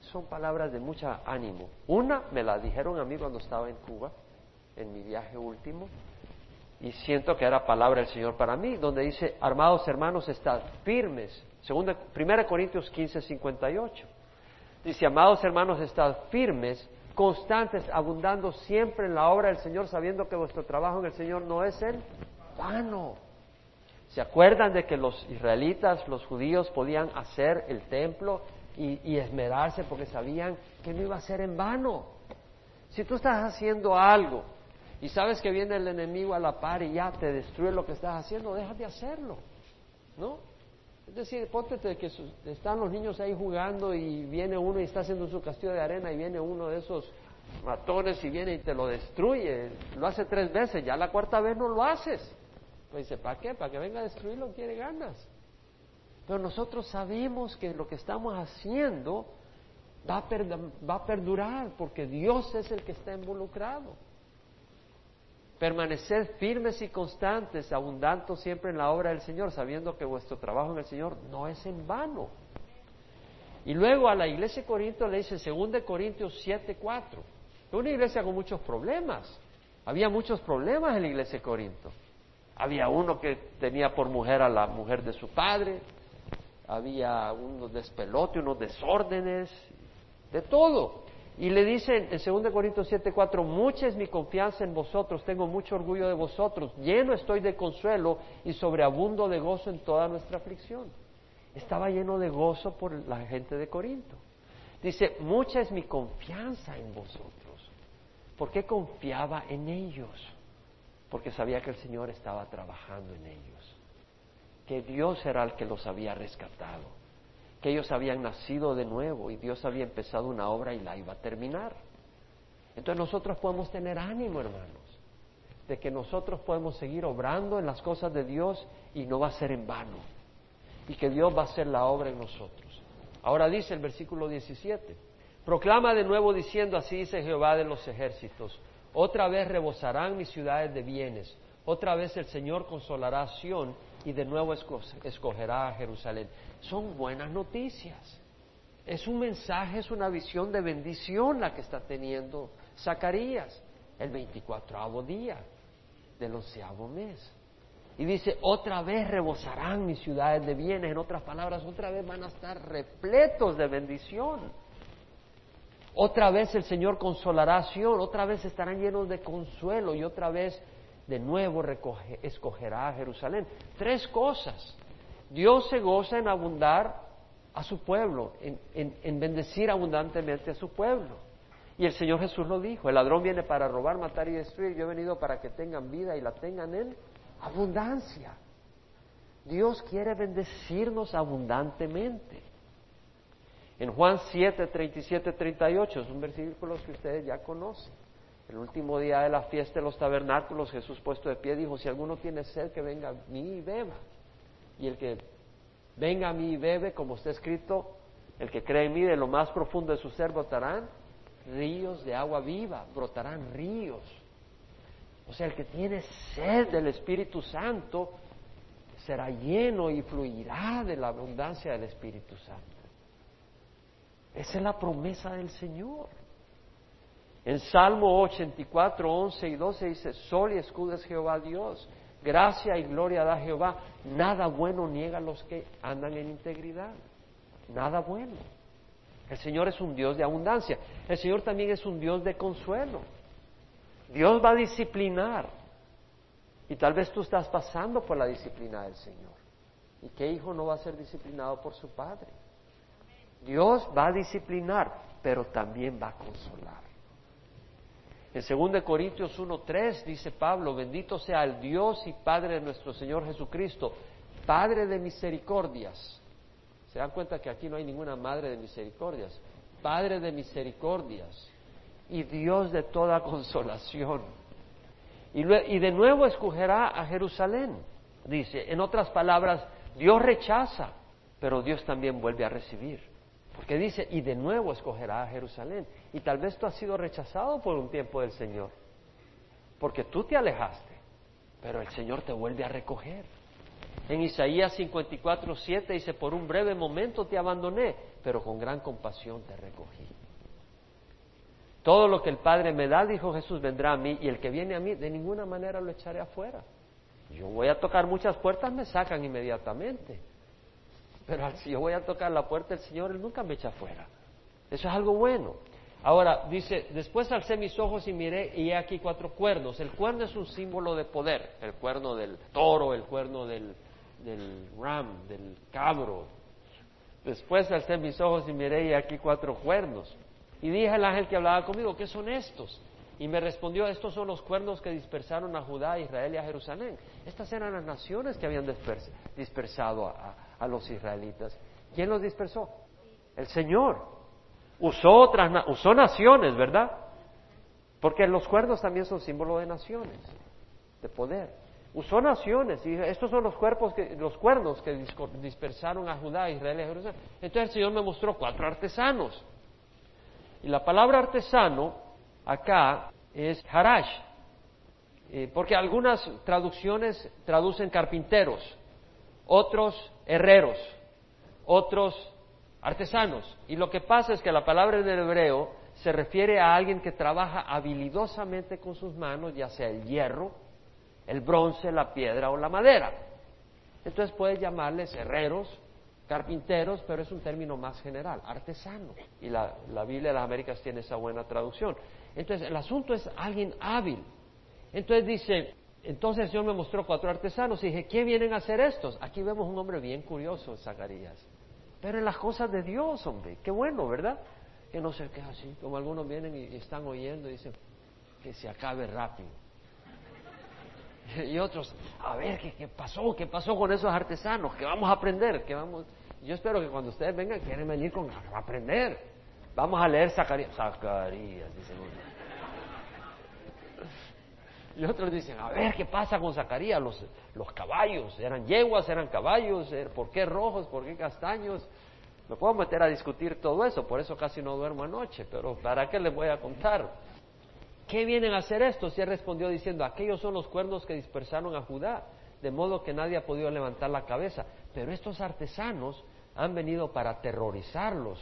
son palabras de mucha ánimo. Una me la dijeron a mí cuando estaba en Cuba, en mi viaje último, y siento que era palabra del Señor para mí, donde dice, armados hermanos, estad firmes. Segunda, Primera Corintios 15, 58. Dice, amados hermanos, estad firmes, constantes, abundando siempre en la obra del Señor, sabiendo que vuestro trabajo en el Señor no es en vano. ¿Se acuerdan de que los israelitas, los judíos, podían hacer el templo y, esmerarse porque sabían que no iba a ser en vano. Si tú estás haciendo algo y sabes que viene el enemigo a la par y ya te destruye lo que estás haciendo, deja de hacerlo, ¿no? Es decir, ponte que están los niños ahí jugando y viene uno y está haciendo su castillo de arena y viene uno de esos ratones y viene y te lo destruye. Lo hace tres veces, ya la cuarta vez no lo haces. Pues dice, ¿para qué? ¿Para que venga a destruirlo? Tiene ganas. Pero nosotros sabemos que lo que estamos haciendo va a, perdurar porque Dios es el que está involucrado. Permanecer firmes y constantes, abundando siempre en la obra del Señor, sabiendo que vuestro trabajo en el Señor no es en vano. Y luego a la iglesia de Corinto le dice 2 Corintios 7, 4. Una iglesia con muchos problemas. Había muchos problemas en la iglesia de Corinto. Había uno que tenía por mujer a la mujer de su padre, había unos despelotes, unos desórdenes, de todo. Y le dice en 2 Corintios 7:4, mucha es mi confianza en vosotros, tengo mucho orgullo de vosotros, lleno estoy de consuelo y sobreabundo de gozo en toda nuestra aflicción. Estaba lleno de gozo por la gente de Corinto. Dice, mucha es mi confianza en vosotros. ¿Por qué confiaba en ellos? Porque sabía que el Señor estaba trabajando en ellos que Dios era el que los había rescatado, que ellos habían nacido de nuevo y Dios había empezado una obra y la iba a terminar. Entonces nosotros podemos tener ánimo, hermanos, de que nosotros podemos seguir obrando en las cosas de Dios y no va a ser en vano, y que Dios va a hacer la obra en nosotros. Ahora dice el versículo 17, proclama de nuevo diciendo, así dice Jehová de los ejércitos, otra vez rebosarán mis ciudades de bienes, otra vez el Señor consolará a Sión y de nuevo escogerá a Jerusalén. Son buenas noticias. Es un mensaje, es una visión de bendición la que está teniendo Zacarías el 24 día del onceavo mes. Y dice, otra vez rebosarán mis ciudades de bienes, en otras palabras, otra vez van a estar repletos de bendición. Otra vez el Señor consolará a Sion, otra vez estarán llenos de consuelo y otra vez de nuevo escogerá a Jerusalén. Tres cosas. Dios se goza en abundar a su pueblo, en, bendecir abundantemente a su pueblo. Y el Señor Jesús lo dijo, el ladrón viene para robar, matar y destruir, yo he venido para que tengan vida y la tengan en abundancia. Dios quiere bendecirnos abundantemente. En Juan 7, 37, 38, es un versículo que ustedes ya conocen. El último día de la fiesta de los tabernáculos, Jesús puesto de pie dijo, si alguno tiene sed, que venga a mí y beba. Y el que venga a mí y bebe, como está escrito, el que cree en mí, de lo más profundo de su ser brotarán ríos de agua viva, brotarán ríos. O sea, el que tiene sed del Espíritu Santo será lleno y fluirá de la abundancia del Espíritu Santo. Esa es la promesa del Señor. En Salmo 84, 11 y 12 dice, Sol y escudo es Jehová Dios, gracia y gloria da Jehová, nada bueno niega a los que andan en integridad, nada bueno. El Señor es un Dios de abundancia, el Señor también es un Dios de consuelo. Dios va a disciplinar y tal vez tú estás pasando por la disciplina del Señor. ¿Y qué hijo no va a ser disciplinado por su padre? Dios va a disciplinar, pero también va a consolar. En 2 Corintios 1.3 dice Pablo, bendito sea el Dios y Padre de nuestro Señor Jesucristo, Padre de misericordias. ¿Se dan cuenta que aquí no hay ninguna madre de misericordias? Padre de misericordias y Dios de toda consolación. Y, y de nuevo escogerá a Jerusalén. Dice, en otras palabras, Dios rechaza, pero Dios también vuelve a recibir. Porque dice, y de nuevo escogerá a Jerusalén. Y tal vez tú has sido rechazado por un tiempo del Señor, porque tú te alejaste, pero el Señor te vuelve a recoger. En Isaías 54, 7 dice, por un breve momento te abandoné, pero con gran compasión te recogí. Todo lo que el Padre me da, dijo Jesús, vendrá a mí, y el que viene a mí, de ninguna manera lo echaré afuera. Yo voy a tocar muchas puertas, me sacan inmediatamente. Pero si yo voy a tocar la puerta del Señor, Él nunca me echa afuera. Eso es algo bueno. Ahora, dice, después alcé mis ojos y miré y he aquí cuatro cuernos. El cuerno es un símbolo de poder, el cuerno del toro, el cuerno del, del ram, del cabro. Después alcé mis ojos y miré y aquí cuatro cuernos. Y dije al ángel que hablaba conmigo, ¿qué son estos? Y me respondió, estos son los cuernos que dispersaron a Judá, a Israel y a Jerusalén. Estas eran las naciones que habían dispersado a los israelitas. ¿Quién los dispersó? El Señor usó otras, usó naciones, ¿verdad? Porque los cuernos también son símbolo de naciones, de poder. Usó naciones y estos son los cuerpos que, los cuernos que dispersaron a Judá, Israel y Jerusalén. Entonces el Señor me mostró cuatro artesanos. Y la palabra artesano acá es harash, eh, porque algunas traducciones traducen carpinteros, otros herreros, otros artesanos. Y lo que pasa es que la palabra en el hebreo se refiere a alguien que trabaja habilidosamente con sus manos, ya sea el hierro, el bronce, la piedra o la madera. Entonces puedes llamarles herreros, carpinteros, pero es un término más general, artesano. Y la, la Biblia de las Américas tiene esa buena traducción. Entonces el asunto es alguien hábil. Entonces dice, entonces el me mostró cuatro artesanos y dije, ¿qué vienen a hacer estos? Aquí vemos un hombre bien curioso, Zacarías. Pero en las cosas de Dios, hombre, qué bueno, ¿verdad? Que no se quede así, como algunos vienen y están oyendo y dicen que se acabe rápido. *laughs* Y otros, a ver, ¿qué, pasó? ¿Qué pasó con esos artesanos? ¿Qué vamos a aprender? ¿Qué vamos? Yo espero que cuando ustedes vengan quieren venir con a aprender. Vamos a leer Zacarías. Zacarías, dicen y otros dicen, a ver, ¿qué pasa con Zacarías? Los, los caballos, ¿eran yeguas, eran caballos? Eh, ¿Por qué rojos? ¿Por qué castaños? Me puedo meter a discutir todo eso, por eso casi no duermo anoche, pero ¿para qué les voy a contar? ¿Qué vienen a hacer esto? Si él respondió diciendo, aquellos son los cuernos que dispersaron a Judá, de modo que nadie ha podido levantar la cabeza. Pero estos artesanos han venido para aterrorizarlos,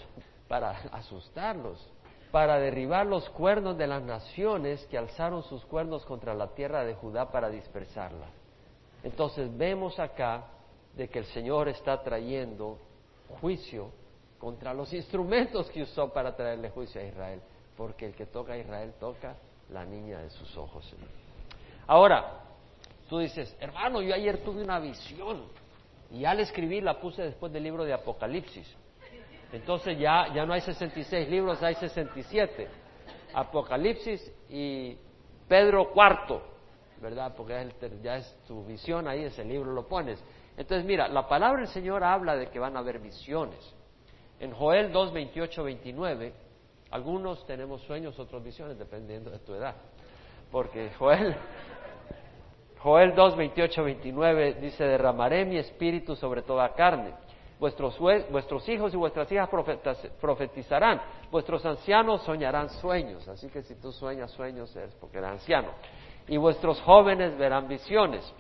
para asustarlos para derribar los cuernos de las naciones que alzaron sus cuernos contra la tierra de Judá para dispersarla. Entonces vemos acá de que el Señor está trayendo juicio contra los instrumentos que usó para traerle juicio a Israel, porque el que toca a Israel toca la niña de sus ojos. Ahora, tú dices, hermano, yo ayer tuve una visión y ya la escribí, la puse después del libro de Apocalipsis. Entonces ya, ya no hay 66 libros, hay 67. Apocalipsis y Pedro cuarto, ¿verdad? Porque ya es tu visión ahí, ese libro lo pones. Entonces, mira, la palabra del Señor habla de que van a haber visiones. En Joel 2, 28, 29, algunos tenemos sueños, otros visiones, dependiendo de tu edad. Porque Joel, Joel 2, 28, 29 dice, derramaré mi espíritu sobre toda carne vuestros, hijos y vuestras hijas profetizarán, vuestros ancianos soñarán sueños, así que si tú sueñas sueños es porque eres anciano, y vuestros jóvenes verán visiones,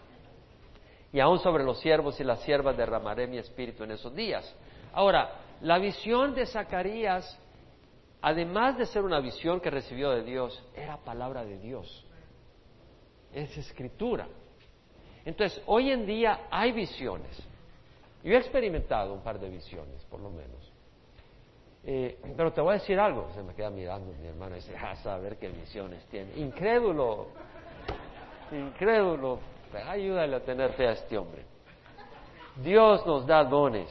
y aún sobre los siervos y las siervas derramaré mi espíritu en esos días. Ahora, la visión de Zacarías, además de ser una visión que recibió de Dios, era palabra de Dios, es escritura. Entonces, hoy en día hay visiones, yo he experimentado un par de visiones, por lo menos. Eh, pero te voy a decir algo. Se me queda mirando mi hermano y dice, ah, a saber qué visiones tiene. Incrédulo, incrédulo. Ayúdale a tener fe a este hombre. Dios nos da dones.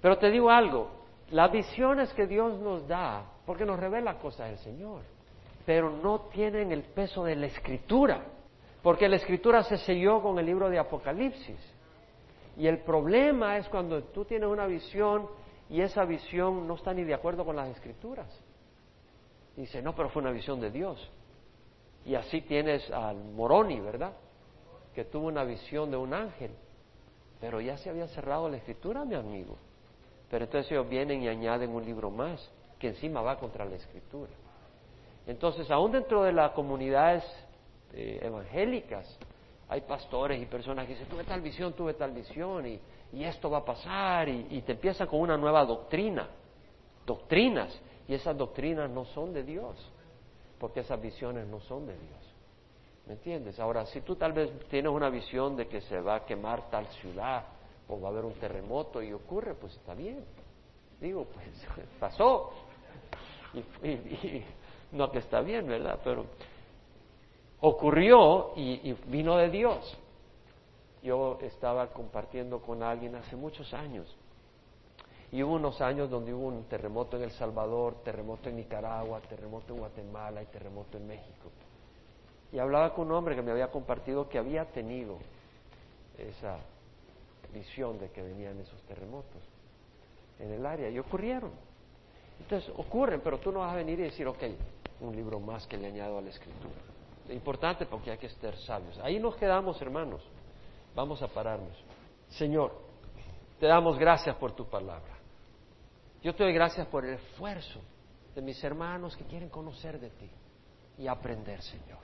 Pero te digo algo, las visiones que Dios nos da, porque nos revela cosas del Señor, pero no tienen el peso de la escritura, porque la escritura se selló con el libro de Apocalipsis. Y el problema es cuando tú tienes una visión y esa visión no está ni de acuerdo con las escrituras. Dice, no, pero fue una visión de Dios. Y así tienes al Moroni, ¿verdad? Que tuvo una visión de un ángel. Pero ya se había cerrado la escritura, mi amigo. Pero entonces ellos vienen y añaden un libro más, que encima va contra la escritura. Entonces, aún dentro de las comunidades eh, evangélicas, hay pastores y personas que dicen, tuve tal visión, tuve tal visión, y, y esto va a pasar, y, y te empiezan con una nueva doctrina, doctrinas, y esas doctrinas no son de Dios, porque esas visiones no son de Dios. ¿Me entiendes? Ahora, si tú tal vez tienes una visión de que se va a quemar tal ciudad o va a haber un terremoto y ocurre, pues está bien. Digo, pues *laughs* pasó. Y, no que está bien, ¿verdad? Pero ocurrió y, vino de Dios. Yo estaba compartiendo con alguien hace muchos años y hubo unos años donde hubo un terremoto en El Salvador, terremoto en Nicaragua, terremoto en Guatemala y terremoto en México. Y hablaba con un hombre que me había compartido que había tenido esa visión de que venían esos terremotos en el área y ocurrieron. Entonces ocurren, pero tú no vas a venir y decir, ok, un libro más que le añado a la escritura. Importante porque hay que ser sabios. Ahí nos quedamos, hermanos. Vamos a pararnos. Señor, te damos gracias por tu palabra. Yo te doy gracias por el esfuerzo de mis hermanos que quieren conocer de ti y aprender, Señor.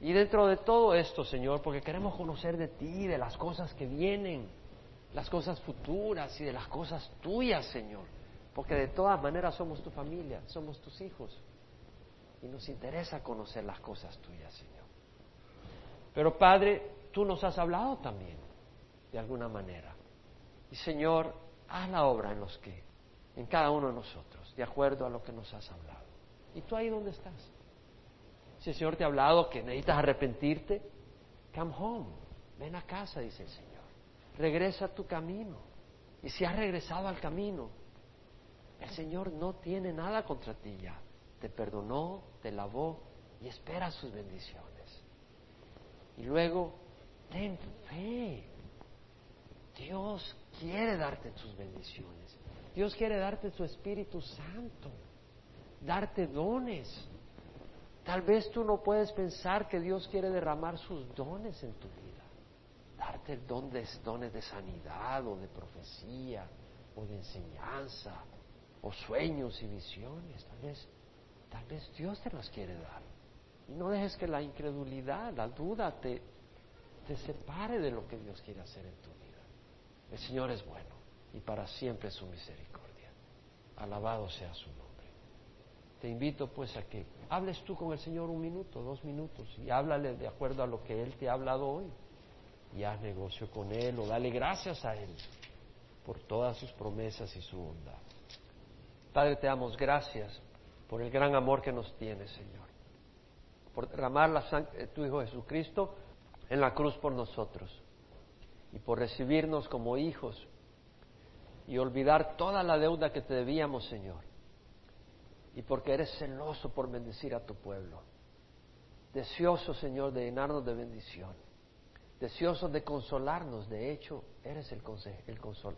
Y dentro de todo esto, Señor, porque queremos conocer de ti, de las cosas que vienen, las cosas futuras y de las cosas tuyas, Señor. Porque de todas maneras somos tu familia, somos tus hijos. Y nos interesa conocer las cosas tuyas, Señor. Pero Padre, tú nos has hablado también, de alguna manera. Y Señor, haz la obra en los que, en cada uno de nosotros, de acuerdo a lo que nos has hablado. ¿Y tú ahí dónde estás? Si el Señor te ha hablado que necesitas arrepentirte, come home, ven a casa, dice el Señor. Regresa a tu camino. Y si has regresado al camino, el Señor no tiene nada contra ti ya. Te perdonó, te lavó y espera sus bendiciones. Y luego, ten fe. Dios quiere darte tus bendiciones. Dios quiere darte su Espíritu Santo, darte dones. Tal vez tú no puedes pensar que Dios quiere derramar sus dones en tu vida, darte dones, dones de sanidad o de profecía o de enseñanza o sueños y visiones. Tal vez, tal vez Dios te los quiere dar. Y no dejes que la incredulidad, la duda te, te separe de lo que Dios quiere hacer en tu vida. El Señor es bueno y para siempre su misericordia. Alabado sea su nombre. Te invito pues a que hables tú con el Señor un minuto, dos minutos y háblale de acuerdo a lo que Él te ha hablado hoy. Y haz negocio con Él o dale gracias a Él por todas sus promesas y su bondad. Padre, te damos gracias por el gran amor que nos tienes, Señor. Por derramar la sangre de tu Hijo Jesucristo en la cruz por nosotros. Y por recibirnos como hijos y olvidar toda la deuda que te debíamos, Señor y porque eres celoso por bendecir a tu pueblo. Deseoso, Señor, de llenarnos de bendición. Deseoso de consolarnos. De hecho, eres el,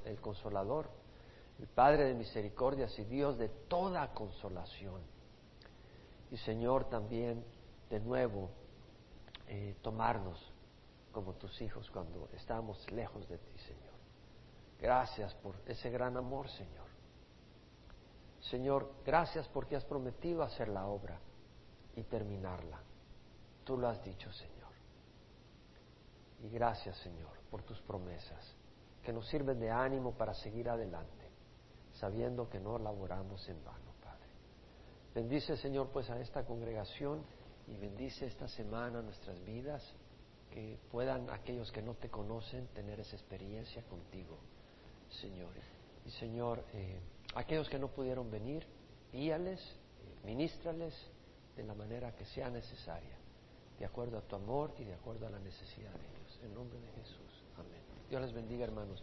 el consolador, el Padre de misericordias y Dios de toda consolación. Y Señor, también de nuevo eh, tomarnos como tus hijos cuando estamos lejos de ti, Señor. Gracias por ese gran amor, Señor. Señor, gracias porque has prometido hacer la obra y terminarla. Tú lo has dicho, Señor. Y gracias, Señor, por tus promesas, que nos sirven de ánimo para seguir adelante, sabiendo que no laboramos en vano, Padre. Bendice, Señor, pues a esta congregación y bendice esta semana nuestras vidas, que puedan aquellos que no te conocen tener esa experiencia contigo, Señor. Y Señor, eh, aquellos que no pudieron venir, guíales, ministrales de la manera que sea necesaria, de acuerdo a tu amor y de acuerdo a la necesidad de ellos. En nombre de Jesús. Amén. Dios les bendiga, hermanos.